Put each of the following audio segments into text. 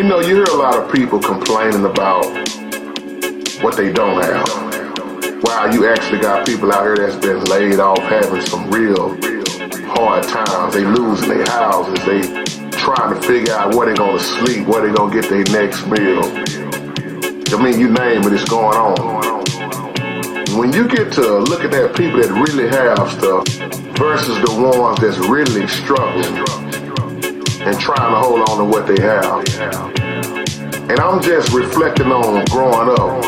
You know, you hear a lot of people complaining about what they don't have. Wow, you actually got people out here that's been laid off having some real hard times. They losing their houses. They trying to figure out where they gonna sleep, where they gonna get their next meal. I mean, you name it, it's going on. When you get to looking at people that really have stuff versus the ones that's really struggling and trying to hold on to what they have. And I'm just reflecting on growing up.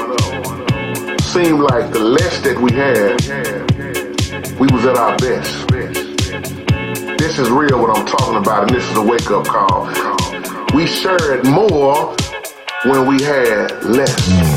Seemed like the less that we had, we was at our best. This is real what I'm talking about, and this is a wake-up call. We shared more when we had less.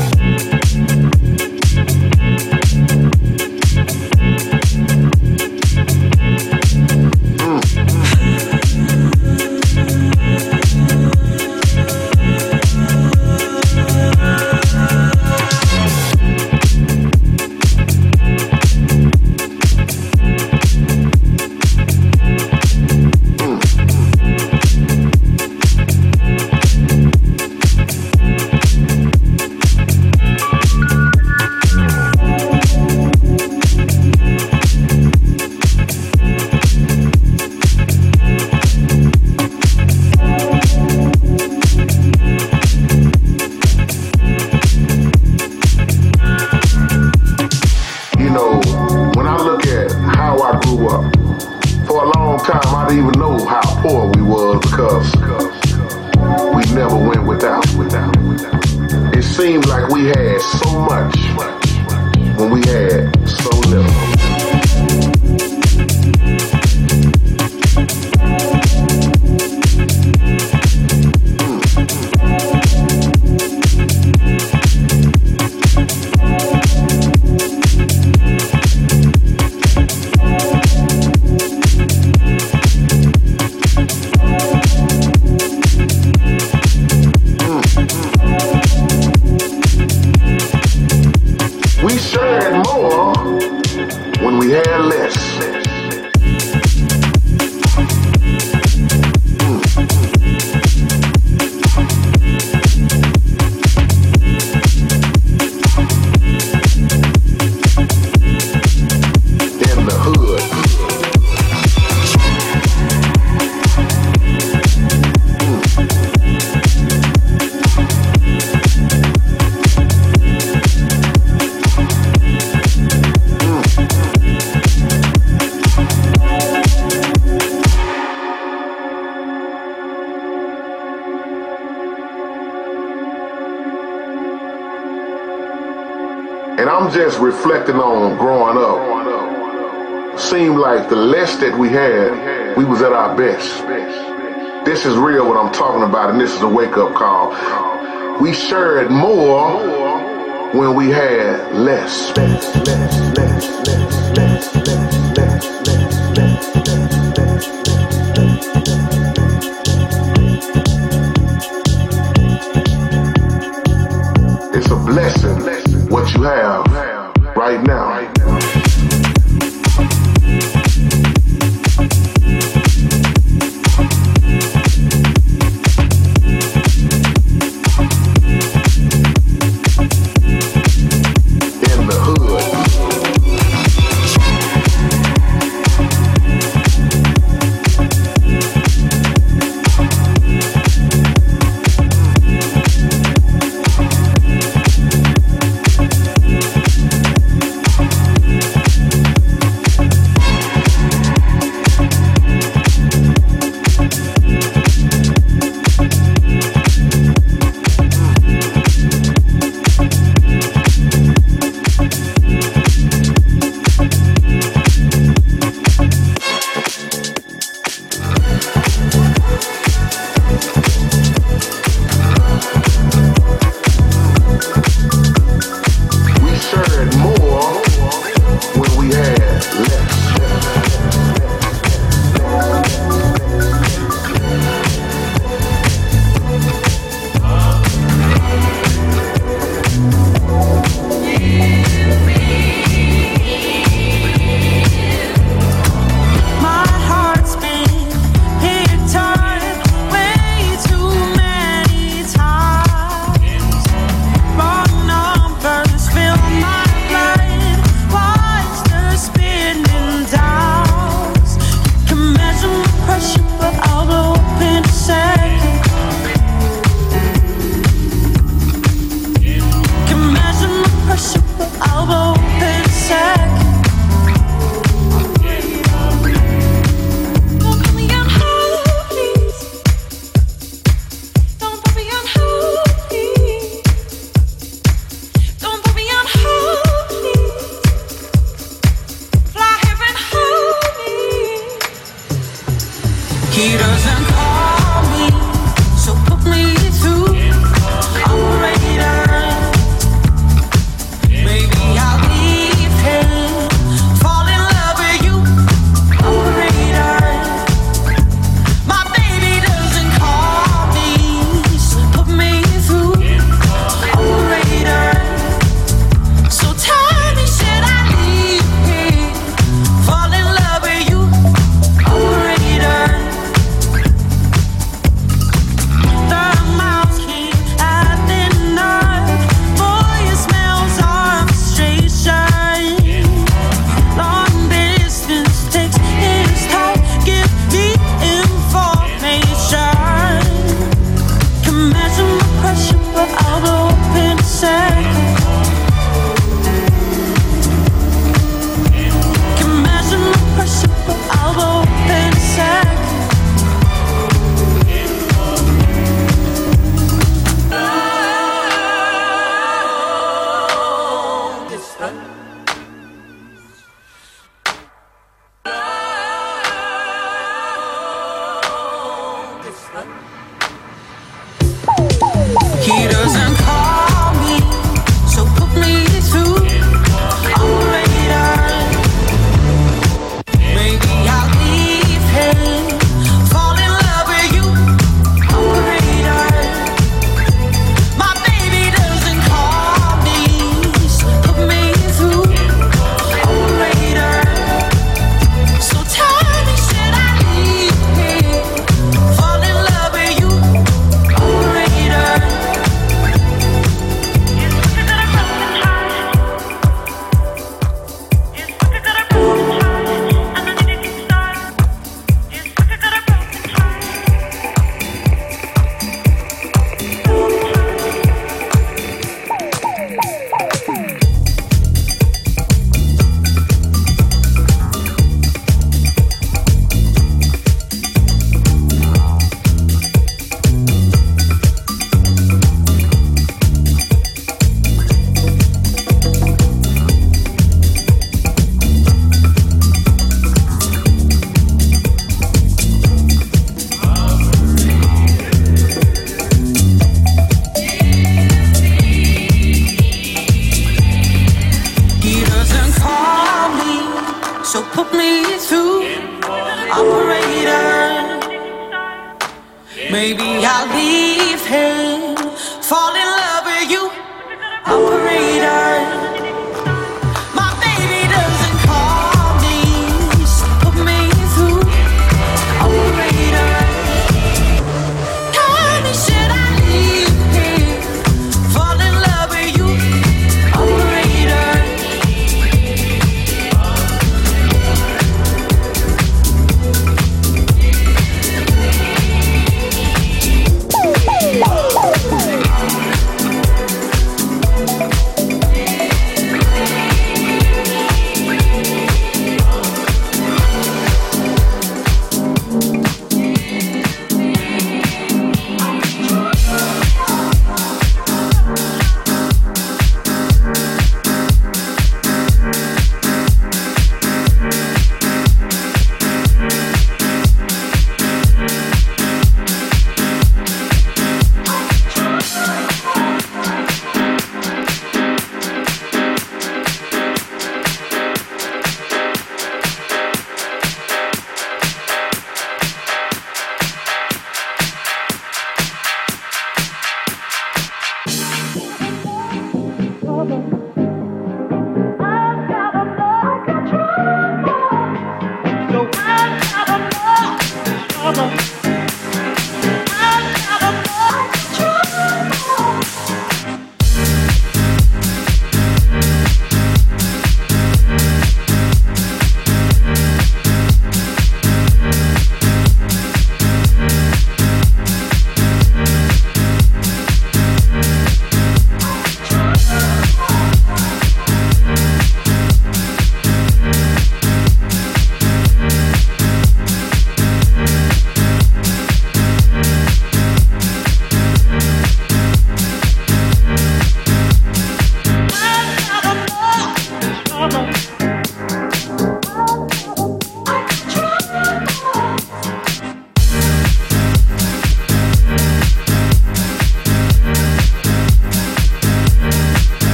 when we had less. It's a blessing what you have right now.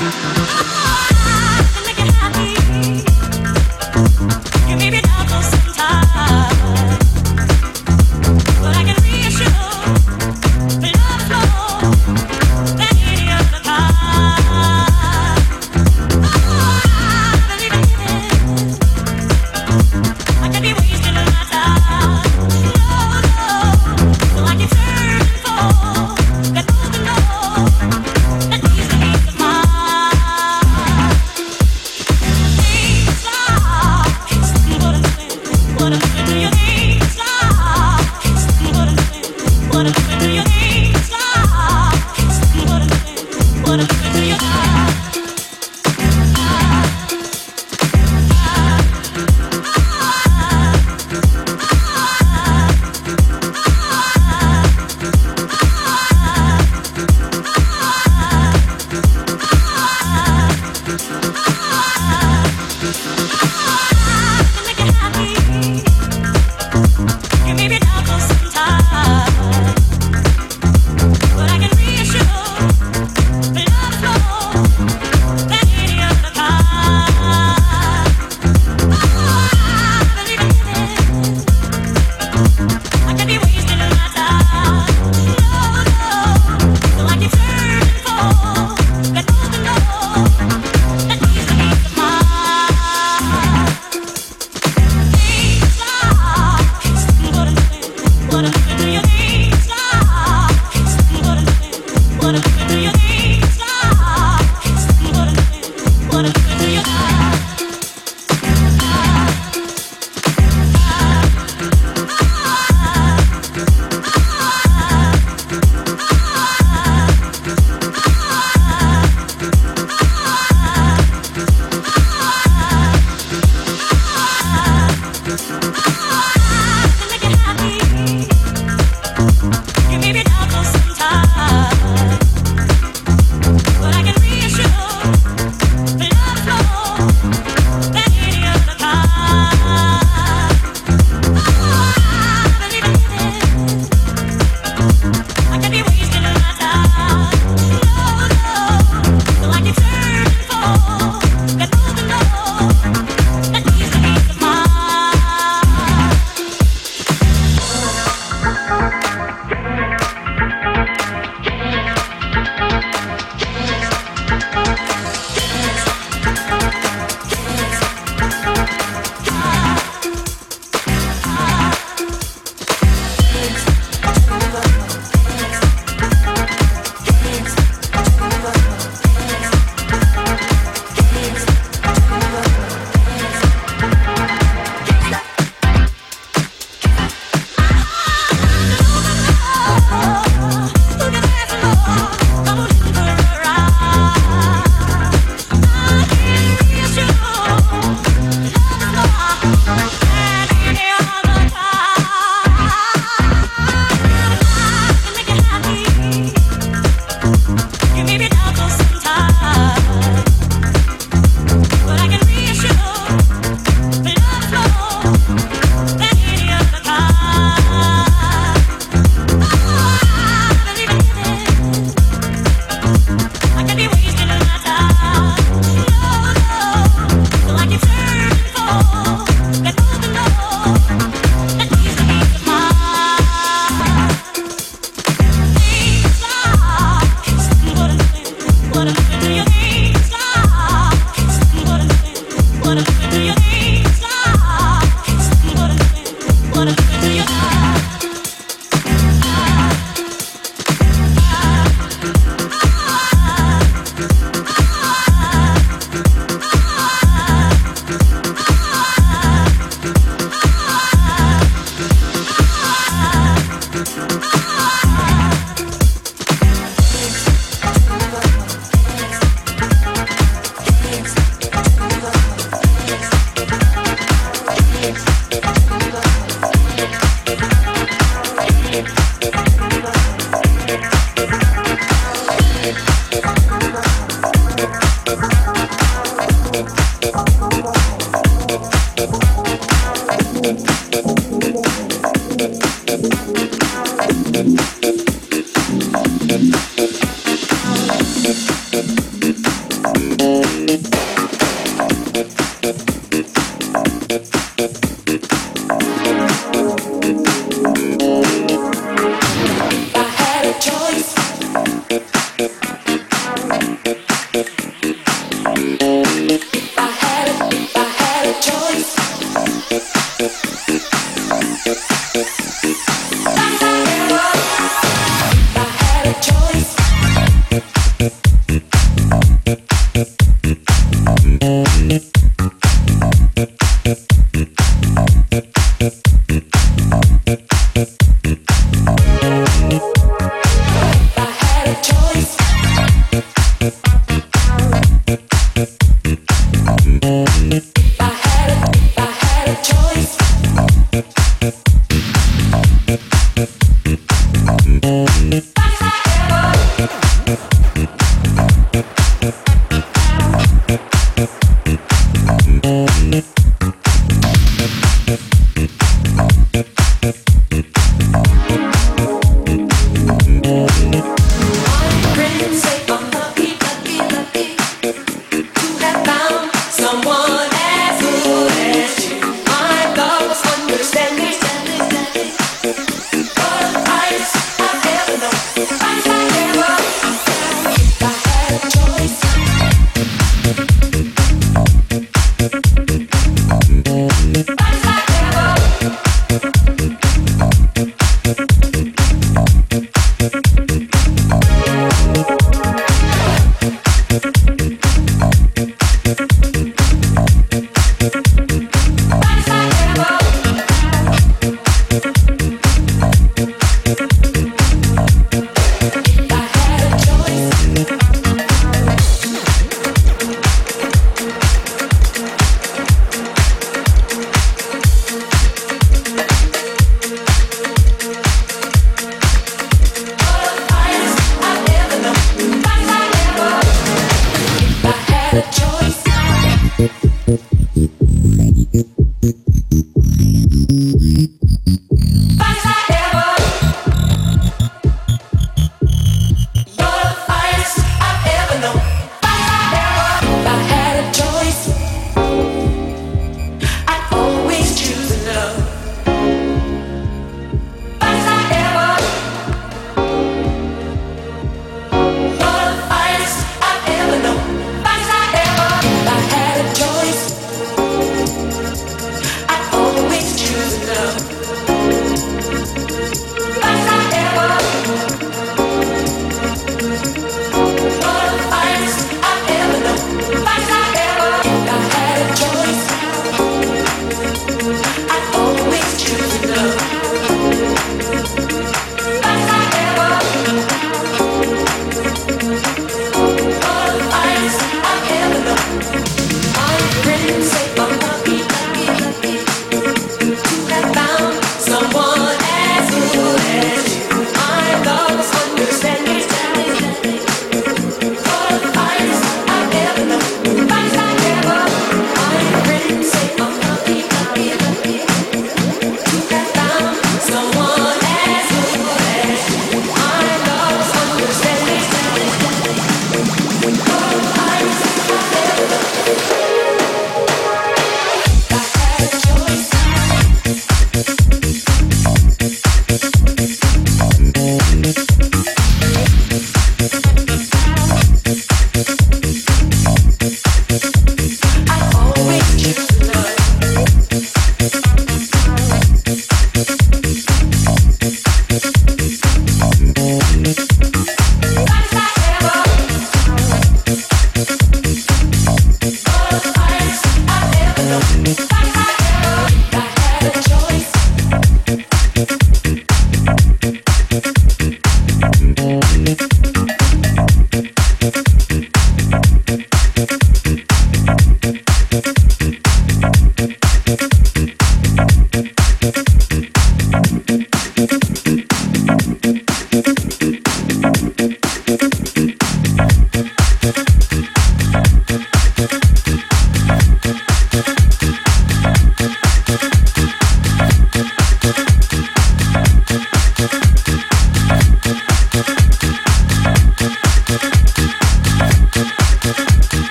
¡Ah!